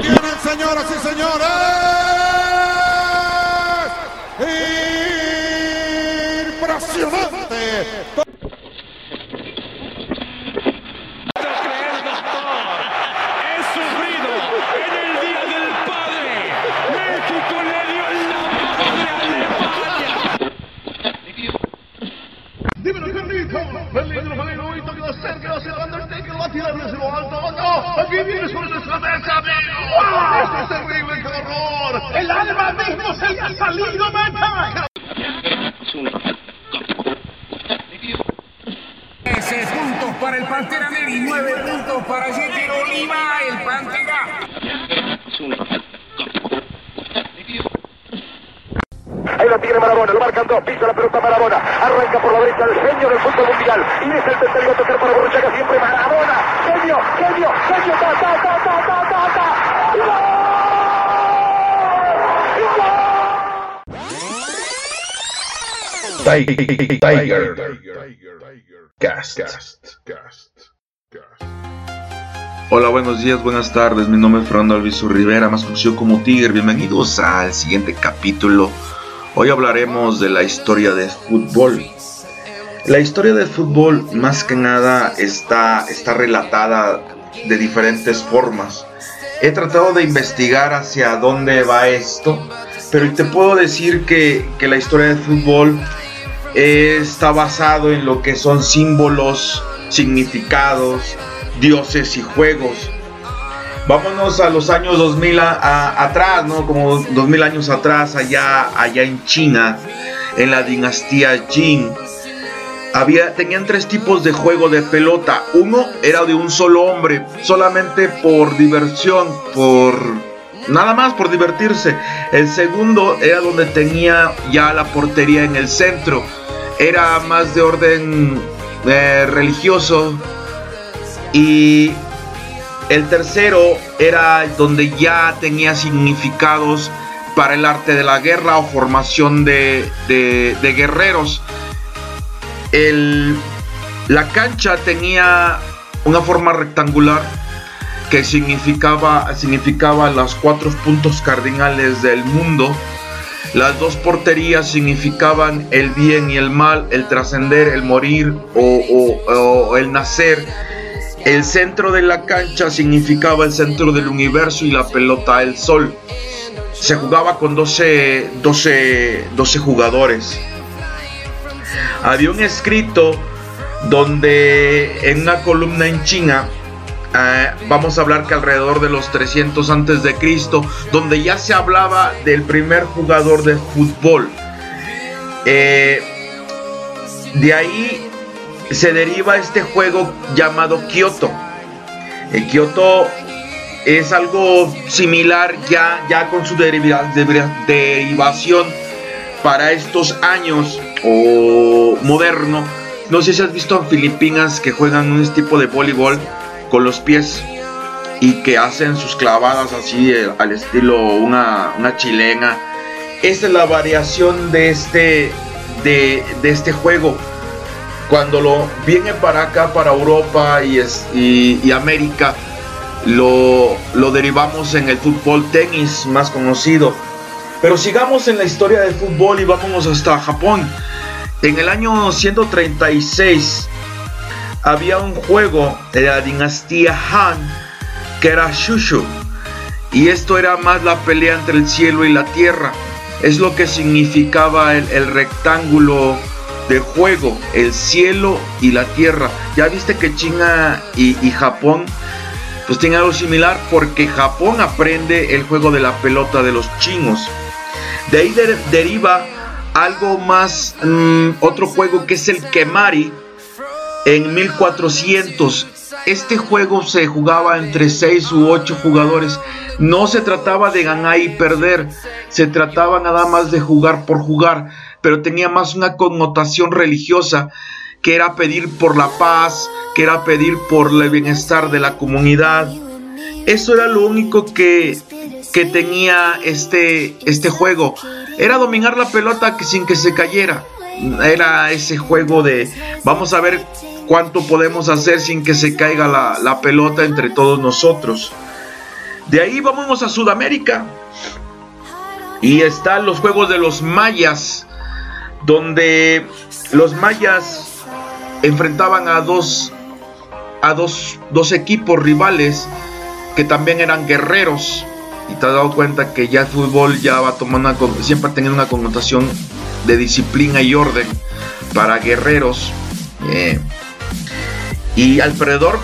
tienen, señoras y señores? Impresionante. Para el Pantera Neri, 9 puntos para Jeter Oliva, el Pantera. Ahí lo tiene Marabona, lo marcan dos, pisa la pelota Marabona, arranca por la derecha el genio del fútbol mundial, y es el tercero a tocar para Borruchaga, siempre Marabona, genio, genio, genio, ta, ta, ta, ta, ta, ta, ta, ¡Gol! Tiger, Tiger, Cast. Hola, buenos días, buenas tardes. Mi nombre es Fernando Alviso Rivera, más conocido como Tiger. Bienvenidos al siguiente capítulo. Hoy hablaremos de la historia del fútbol. La historia del fútbol, más que nada, está, está relatada de diferentes formas. He tratado de investigar hacia dónde va esto, pero te puedo decir que, que la historia del fútbol está basado en lo que son símbolos, significados, dioses y juegos. Vámonos a los años 2000 atrás, ¿no? Como 2000 años atrás, allá, allá en China, en la dinastía Jin. Había, tenían tres tipos de juego de pelota. Uno era de un solo hombre, solamente por diversión, por nada más por divertirse. El segundo era donde tenía ya la portería en el centro era más de orden eh, religioso y el tercero era donde ya tenía significados para el arte de la guerra o formación de, guerreros. la cancha tenía una forma rectangular que significaba, significaba los cuatro puntos cardinales del mundo las dos porterías significaban el bien y el mal, el trascender, el morir o, el nacer. El centro de la cancha significaba el centro del universo y la pelota el sol. Se jugaba con 12, 12, 12 jugadores. Había un escrito donde en una columna en China eh, vamos a hablar que alrededor de los 300 antes de Cristo, donde ya se hablaba del primer jugador de fútbol. Eh, de ahí se deriva este juego llamado Kyoto. El Kyoto es algo similar ya, ya con su derivación para estos años o moderno. No sé si has visto a Filipinas que juegan un tipo de voleibol con los pies y que hacen sus clavadas así eh, al estilo una, chilena. Esta es la variación de este, de, este juego. Cuando lo viene para acá, para Europa y, es, y, América, lo, lo derivamos en el fútbol tenis más conocido. Pero sigamos en la historia del fútbol y vámonos hasta Japón. En el año 136 había un juego de la dinastía Han que era Shushu. Y esto era más la pelea entre el cielo y la tierra. Es lo que significaba el, rectángulo de juego, el cielo y la tierra. Ya viste que China y, Japón pues tienen algo similar porque Japón aprende el juego de la pelota de los chinos. De ahí deriva algo más, mm, otro juego que es el Kemari, en 1400. Este juego se jugaba entre 6 u 8 jugadores. No se trataba de ganar y perder, se trataba nada más de jugar por jugar, pero tenía más una connotación religiosa, que era pedir por la paz, que era pedir por el bienestar de la comunidad. Eso era lo único que, que tenía este, este juego. Era dominar la pelota sin que se cayera. Era ese juego de vamos a ver cuánto podemos hacer sin que se caiga la, la pelota entre todos nosotros. De ahí vamos a Sudamérica. Y están los juegos de los mayas, donde los mayas enfrentaban a dos, a dos, dos equipos rivales que también eran guerreros. Y te has dado cuenta que ya el fútbol ya va tomando siempre ha tenido una connotación de disciplina y orden para guerreros. Eh, y alrededor,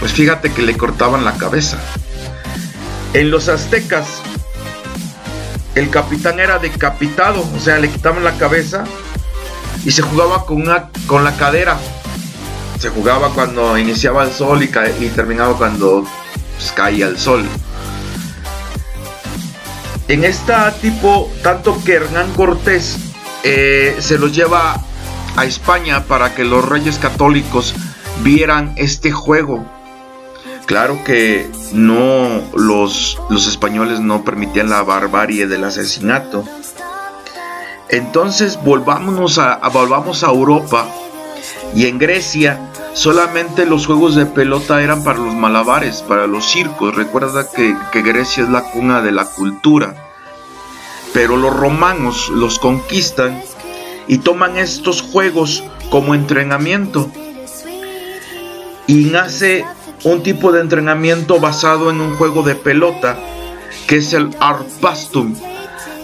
pues fíjate que le cortaban la cabeza. En los aztecas, el capitán era decapitado, o sea, le quitaban la cabeza y se jugaba con, una, con la cadera. Se jugaba cuando iniciaba el sol y, y terminaba cuando pues, caía el sol. En esta tipo, tanto que Hernán Cortés eh, se los lleva a España para que los reyes católicos vieran este juego. Claro que no los, los españoles no permitían la barbarie del asesinato. Entonces volvámonos a, volvamos a Europa y en Grecia solamente los juegos de pelota eran para los malabares, para los circos. Recuerda que, que Grecia es la cuna de la cultura. Pero los romanos los conquistan y toman estos juegos como entrenamiento. Y nace un tipo de entrenamiento basado en un juego de pelota que es el Arpastum.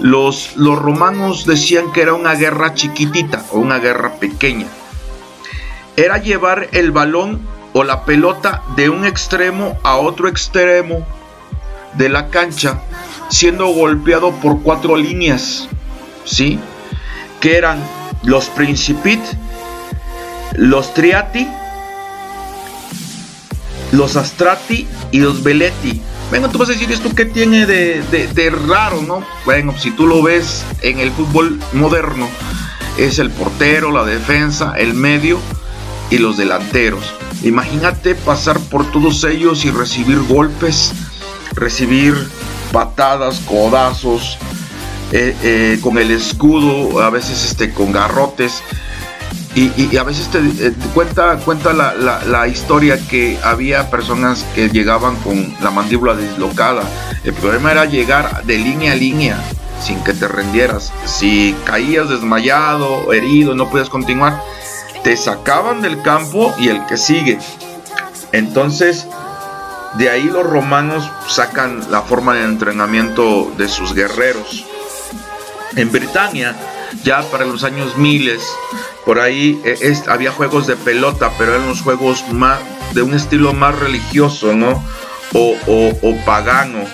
Los, los romanos decían que era una guerra chiquitita o una guerra pequeña. Era llevar el balón o la pelota de un extremo a otro extremo de la cancha siendo golpeado por cuatro líneas, ¿sí? Que eran los Principit, los Triati, los Astrati y los Veleti. Bueno, tú vas a decir esto que tiene de, raro, ¿no? Bueno, si tú lo ves en el fútbol moderno, es el portero, la defensa, el medio y los delanteros. Imagínate pasar por todos ellos y recibir golpes, recibir patadas, codazos, eh, eh, con el escudo, a veces este, con garrotes. Y, a veces te, eh, cuenta, cuenta la, historia que había personas que llegaban con la mandíbula dislocada. El problema era llegar de línea a línea sin que te rendieras. Si caías desmayado, herido, no podías continuar, te sacaban del campo y el que sigue. Entonces, de ahí los romanos sacan la forma de entrenamiento de sus guerreros. En Britania, ya para los años miles, por ahí eh, había juegos de pelota, pero eran los juegos más de un estilo más religioso, ¿no? O, pagano.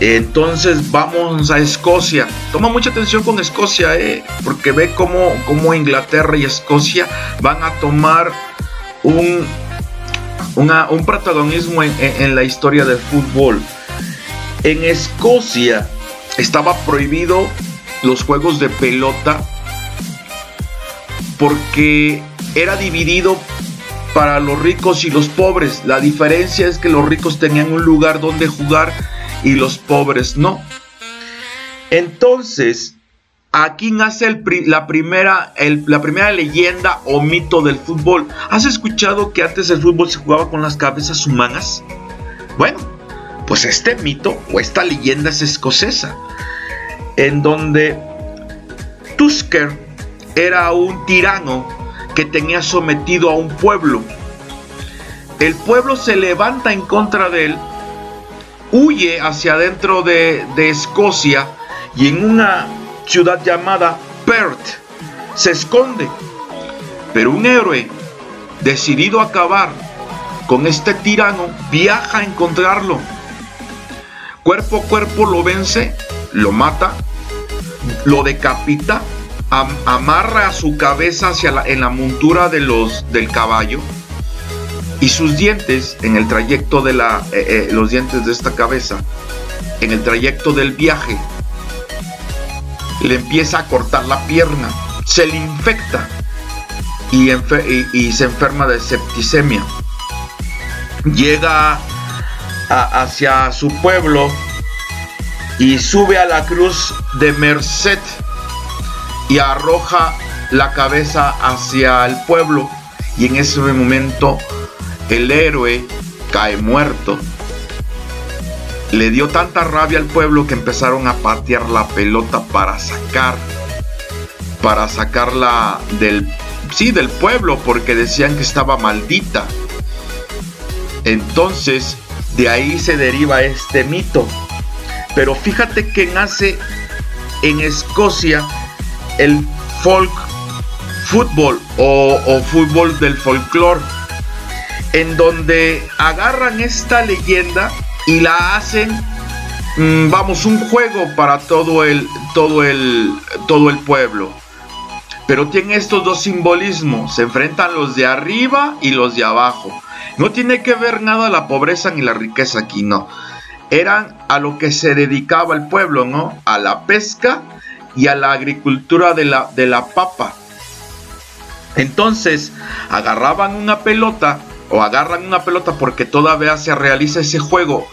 Entonces vamos a Escocia. Toma mucha atención con Escocia, ¿eh? porque ve cómo, cómo Inglaterra y Escocia van a tomar un, un protagonismo en, la historia del fútbol. En Escocia estaba prohibido los juegos de pelota porque era dividido para los ricos y los pobres. La diferencia es que los ricos tenían un lugar donde jugar y los pobres no. Entonces, aquí nace la, primera, la primera leyenda o mito del fútbol. ¿Has escuchado que antes el fútbol se jugaba con las cabezas humanas? Bueno, pues este mito o esta leyenda es escocesa, en donde Tusker era un tirano que tenía sometido a un pueblo. El pueblo se levanta en contra de él, huye hacia adentro de, Escocia y en una ciudad llamada Perth se esconde. Pero un héroe, decidido a acabar con este tirano, viaja a encontrarlo. Cuerpo a cuerpo lo vence, lo mata, lo decapita amarra su cabeza hacia la, en la montura de los, del caballo y sus dientes en el trayecto de la, eh, eh, los dientes de esta cabeza, en el trayecto del viaje, le empieza a cortar la pierna, se le infecta y, se enferma de septicemia. Llega hacia su pueblo y sube a la cruz de Merced y arroja la cabeza hacia el pueblo y en ese momento el héroe cae muerto. Le dio tanta rabia al pueblo que empezaron a patear la pelota para sacar, para sacarla del, sí, del pueblo, porque decían que estaba maldita. Entonces, de ahí se deriva este mito. Pero fíjate que nace en Escocia el folk fútbol o, fútbol del folclore, en donde agarran esta leyenda y la hacen, mm, vamos, un juego para todo el, todo el, todo el pueblo. Pero tiene estos dos simbolismos, se enfrentan los de arriba y los de abajo. No tiene que ver nada la pobreza ni la riqueza aquí, no. Eran a lo que se dedicaba el pueblo, ¿no? A la pesca y a la agricultura de la, de la papa. Entonces agarraban una pelota o agarran una pelota porque todavía se realiza ese juego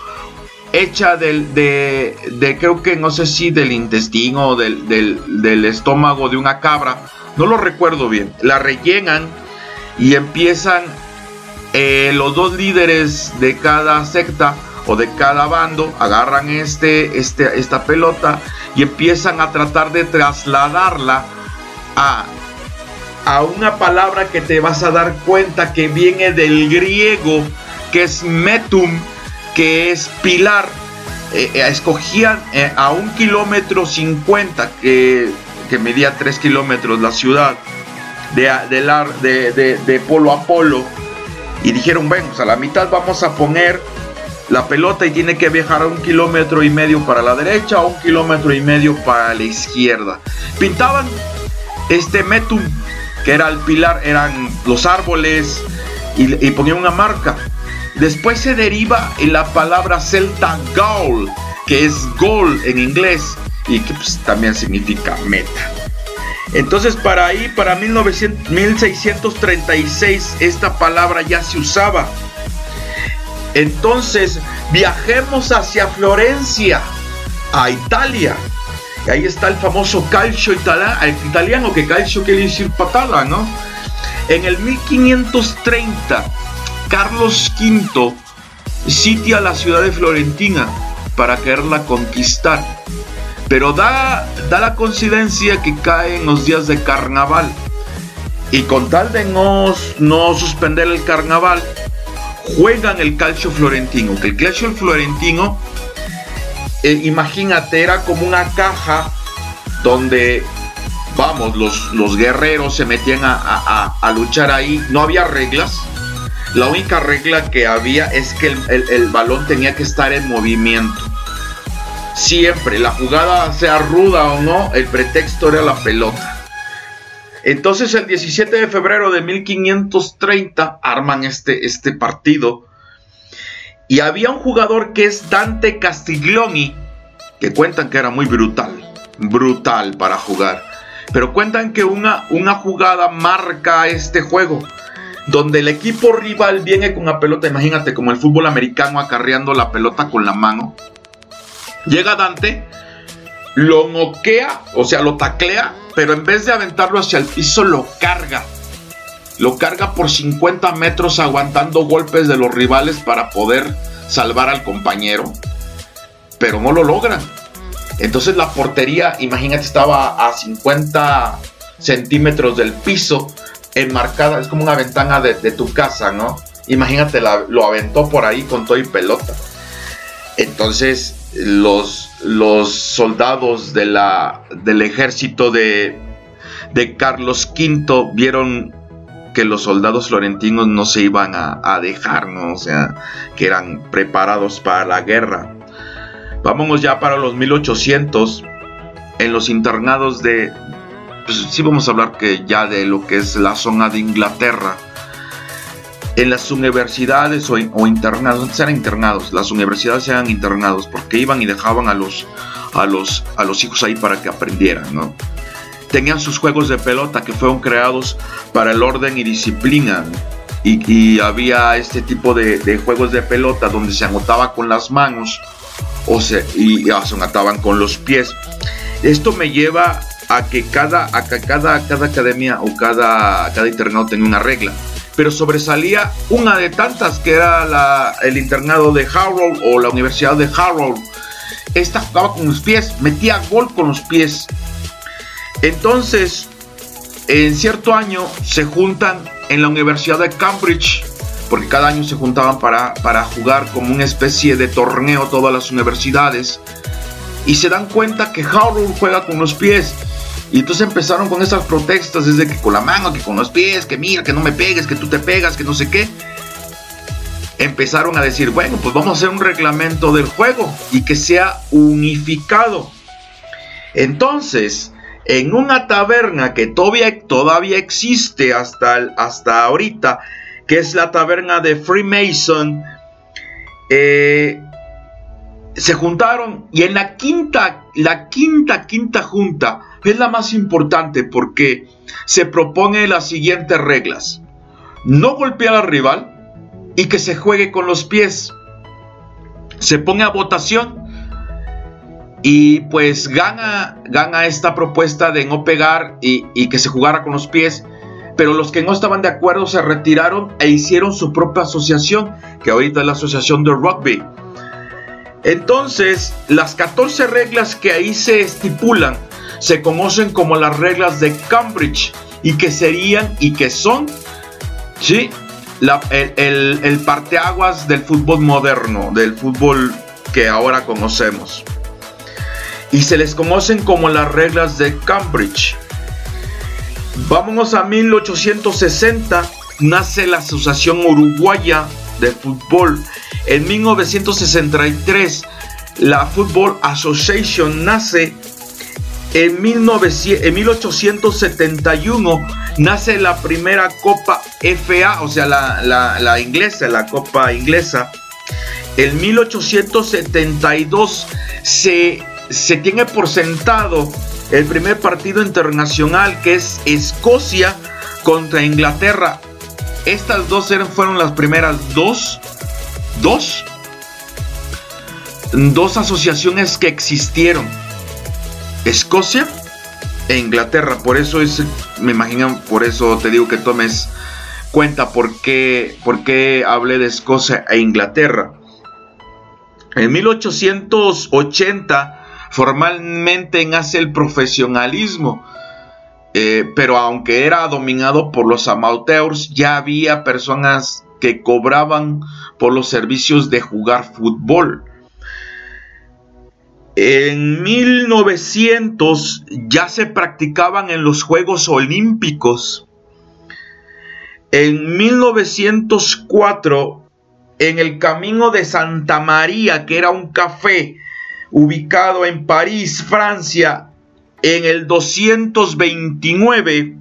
hecha del, de, creo que no sé si del intestino o del, del, estómago de una cabra, no lo recuerdo bien, la rellenan y empiezan eh, los dos líderes de cada secta o de cada bando, agarran este, este, esta pelota y empiezan a tratar de trasladarla a, a una palabra que te vas a dar cuenta que viene del griego, que es metum, que es pilar. Eh, eh, escogían eh, a un kilómetro cincuenta, que, que medía tres kilómetros la ciudad, de, de, de, de, polo a polo, y dijeron, bueno, pues a la mitad vamos a poner la pelota y tiene que viajar a un kilómetro y medio para la derecha o un kilómetro y medio para la izquierda. Pintaban este metum, que era el pilar, eran los árboles y, ponían una marca. Después se deriva en la palabra celta goal, que es goal en inglés y que pues, también significa meta. Entonces para ahí, para 1900, 1636, esta palabra ya se usaba entonces viajemos hacia Florencia, a Italia. Ahí está el famoso calcio italiano, que calcio quiere decir patada, ¿no? En el 1530, Carlos V sitia la ciudad de Florentina para quererla conquistar. Pero da, da la coincidencia que cae en los días de carnaval. Y con tal de no, no suspender el carnaval, juegan el calcio florentino. Que el calcio florentino, eh, imagínate, era como una caja donde, vamos, los, los guerreros se metían a, luchar ahí. No había reglas. La única regla que había es que el balón tenía que estar en movimiento. Siempre, la jugada sea ruda o no, el pretexto era la pelota. Entonces el 17 de febrero de 1530 arman este, este partido y había un jugador que es Dante Castiglioni, que cuentan que era muy brutal, brutal para jugar. Pero cuentan que una, una jugada marca este juego, donde el equipo rival viene con la pelota, imagínate como el fútbol americano acarreando la pelota con la mano. Llega Dante, lo noquea, o sea, lo taclea pero en vez de aventarlo hacia el piso lo carga. Lo carga por 50 metros aguantando golpes de los rivales para poder salvar al compañero. Pero no lo logran. Entonces la portería, imagínate, estaba a 50 centímetros del piso, enmarcada, es como una ventana de, tu casa, ¿no? Imagínate, lo aventó por ahí con todo y pelota. Entonces los, los soldados del ejército de, de Carlos V vieron que los soldados florentinos no se iban a, dejar, ¿no? O sea, que eran preparados para la guerra. Vámonos ya para los 1800, en los internados de, pues sí vamos a hablar que ya de lo que es la zona de Inglaterra en las universidades o, internados, antes eran internados, las universidades eran internados porque iban y dejaban a los, a los, a los hijos ahí para que aprendieran, ¿no? Tenían sus juegos de pelota que fueron creados para el orden y disciplina. Y, había este tipo de, juegos de pelota donde se anotaba con las manos o se, y, se anotaban con los pies. Esto me lleva a que cada, cada, cada academia o cada, cada internado tenga una regla pero sobresalía una de tantas que era el internado de Harrow o la Universidad de Harrow. Esta jugaba con los pies, metía gol con los pies. Entonces, en cierto año se juntan en la Universidad de Cambridge, porque cada año se juntaban para, para jugar como una especie de torneo todas las universidades, y se dan cuenta que Harrow juega con los pies. Y entonces empezaron con esas protestas, desde que con la mano, que con los pies, que mira, que no me pegues, que tú te pegas, que no sé qué. Empezaron a decir, bueno, pues vamos a hacer un reglamento del juego y que sea unificado. Entonces, en una taberna que todavía, todavía existe hasta, hasta ahorita, que es la taberna de Freemason, eh, se juntaron y en la quinta, la quinta, quinta junta es la más importante porque se propone las siguientes reglas. No golpear al rival y que se juegue con los pies. Se pone a votación y pues gana, gana esta propuesta de no pegar y, que se jugara con los pies. Pero los que no estaban de acuerdo se retiraron e hicieron su propia asociación, que ahorita es la Asociación de Rugby. Entonces, las 14 reglas que ahí se estipulan se conocen como las reglas de Cambridge y que serían y que son, ¿sí? el parteaguas del fútbol moderno, del fútbol que ahora conocemos y se les conocen como las reglas de Cambridge. Vámonos a 1860, nace la Asociación Uruguaya de Fútbol. En 1963, la Football Association nace. En, 1871 nace la primera Copa FA, o sea, la, la inglesa, la Copa inglesa. En 1872 se se tiene por sentado el primer partido internacional que es Escocia contra Inglaterra. Estas dos fueron las primeras dos, dos, dos asociaciones que existieron. Escocia e Inglaterra. Por eso es, me imagino, por eso te digo que tomes cuenta por qué, por qué hablé de Escocia e Inglaterra. En 1880 formalmente nace el profesionalismo. Eh, pero aunque era dominado por los amateurs, ya había personas que cobraban por los servicios de jugar fútbol. En 1900 ya se practicaban en los Juegos Olímpicos. En 1904, en el Camino de Santa María, que era un café ubicado en París, Francia, en el 229,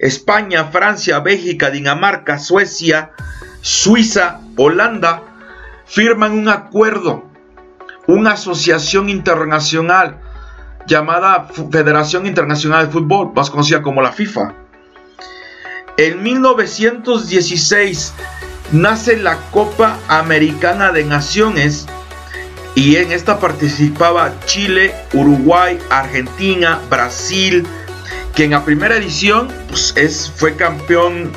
España, Francia, Bélgica, Dinamarca, Suecia, Suiza, Holanda, firman un acuerdo, una asociación internacional llamada Federación Internacional de Fútbol, más conocida como la FIFA. En 1916 nace la Copa Americana de Naciones y en esta participaba Chile, Uruguay, Argentina, Brasil, que en la primera edición pues, es, fue campeón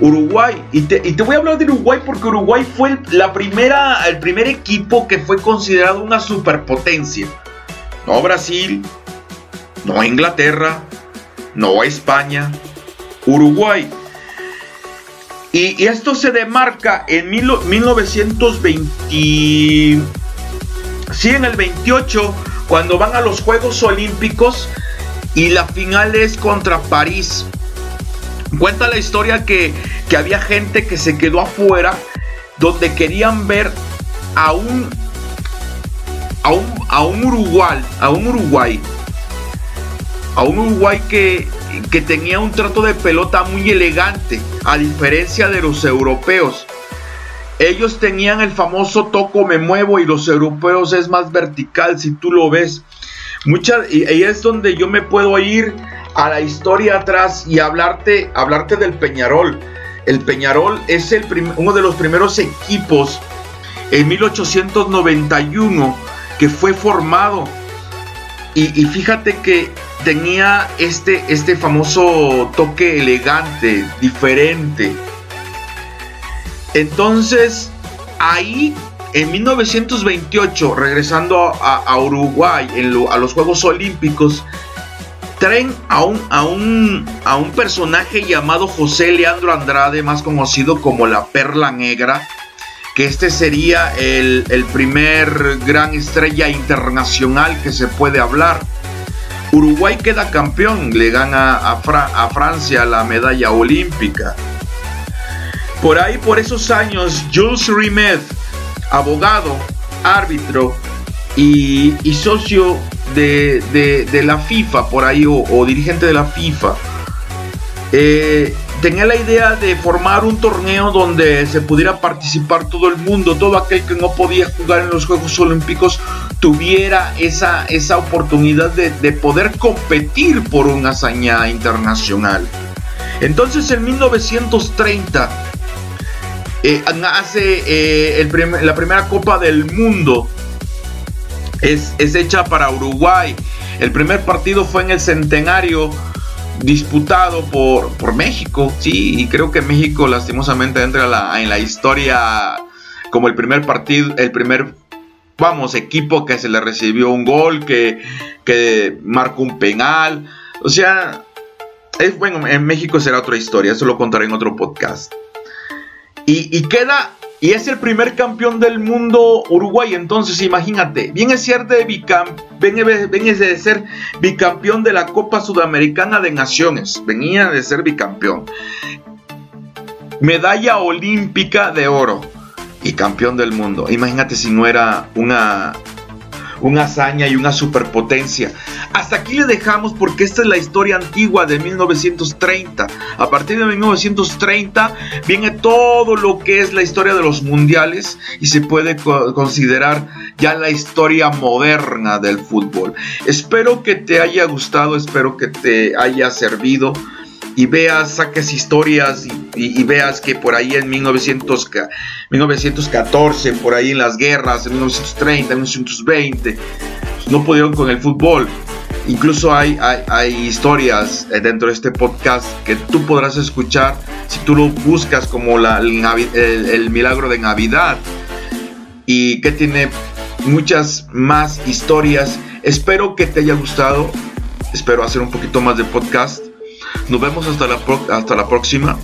Uruguay. Y te, voy a hablar de Uruguay porque Uruguay fue la primera, el primer equipo que fue considerado una superpotencia. No Brasil, no Inglaterra, no España, Uruguay. Y, esto se demarca en 1920. Sí, en el 28, cuando van a los Juegos Olímpicos y la final es contra París. Cuenta la historia que, había gente que se quedó afuera donde querían ver a un, a un, a un Uruguay, a un Uruguay, a un Uruguay que, que tenía un trato de pelota muy elegante, a diferencia de los europeos. Ellos tenían el famoso toco me muevo y los europeos es más vertical si tú lo ves. Muchas, y es donde yo me puedo ir a la historia atrás y hablarte, hablarte del Peñarol. El Peñarol es el uno de los primeros equipos en 1891 que fue formado. Y, y, fíjate que tenía este, este famoso toque elegante, diferente Entonces, ahí en 1928, regresando a, Uruguay a los Juegos Olímpicos, traen a un, a, un, a un personaje llamado José Leandro Andrade, más conocido como la Perla Negra, que este sería el, primer gran estrella internacional que se puede hablar. Uruguay queda campeón, le gana a, a Francia la medalla olímpica. Por ahí, por esos años, Jules Rimet, abogado, árbitro y, socio de, la FIFA, por ahí, o, dirigente de la FIFA, eh, tenía la idea de formar un torneo donde se pudiera participar todo el mundo, todo aquel que no podía jugar en los Juegos Olímpicos tuviera esa, esa oportunidad de, poder competir por una hazaña internacional. Entonces en 1930 eh, eh, la primera Copa del Mundo. Es, es hecha para Uruguay. El primer partido fue en el centenario disputado por, por México, sí, y creo que México lastimosamente entra en la historia como el primer partido, el primer, vamos, equipo que se le recibió un gol, que, que marcó un penal, o sea, es bueno, en México será otra historia, eso lo contaré en otro podcast. Y, queda y es el primer campeón del mundo Uruguay. Entonces, imagínate, viene, ser de viene de ser bicampeón de la Copa Sudamericana de Naciones. Venía de ser bicampeón. Medalla olímpica de oro y campeón del mundo. Imagínate si no era una, una hazaña y una superpotencia. Hasta aquí le dejamos porque esta es la historia antigua de 1930. A partir de 1930 viene todo lo que es la historia de los mundiales y se puede considerar ya la historia moderna del fútbol. Espero que te haya gustado, espero que te haya servido y veas, saques historias y, veas que por ahí en 1914, por ahí en las guerras, en 1930, en 1920, no pudieron con el fútbol. Incluso hay, hay, historias eh, dentro de este podcast que tú podrás escuchar si tú lo buscas como la, el milagro de Navidad y que tiene muchas más historias. Espero que te haya gustado. Espero hacer un poquito más de podcast. Nos vemos hasta la, hasta la próxima.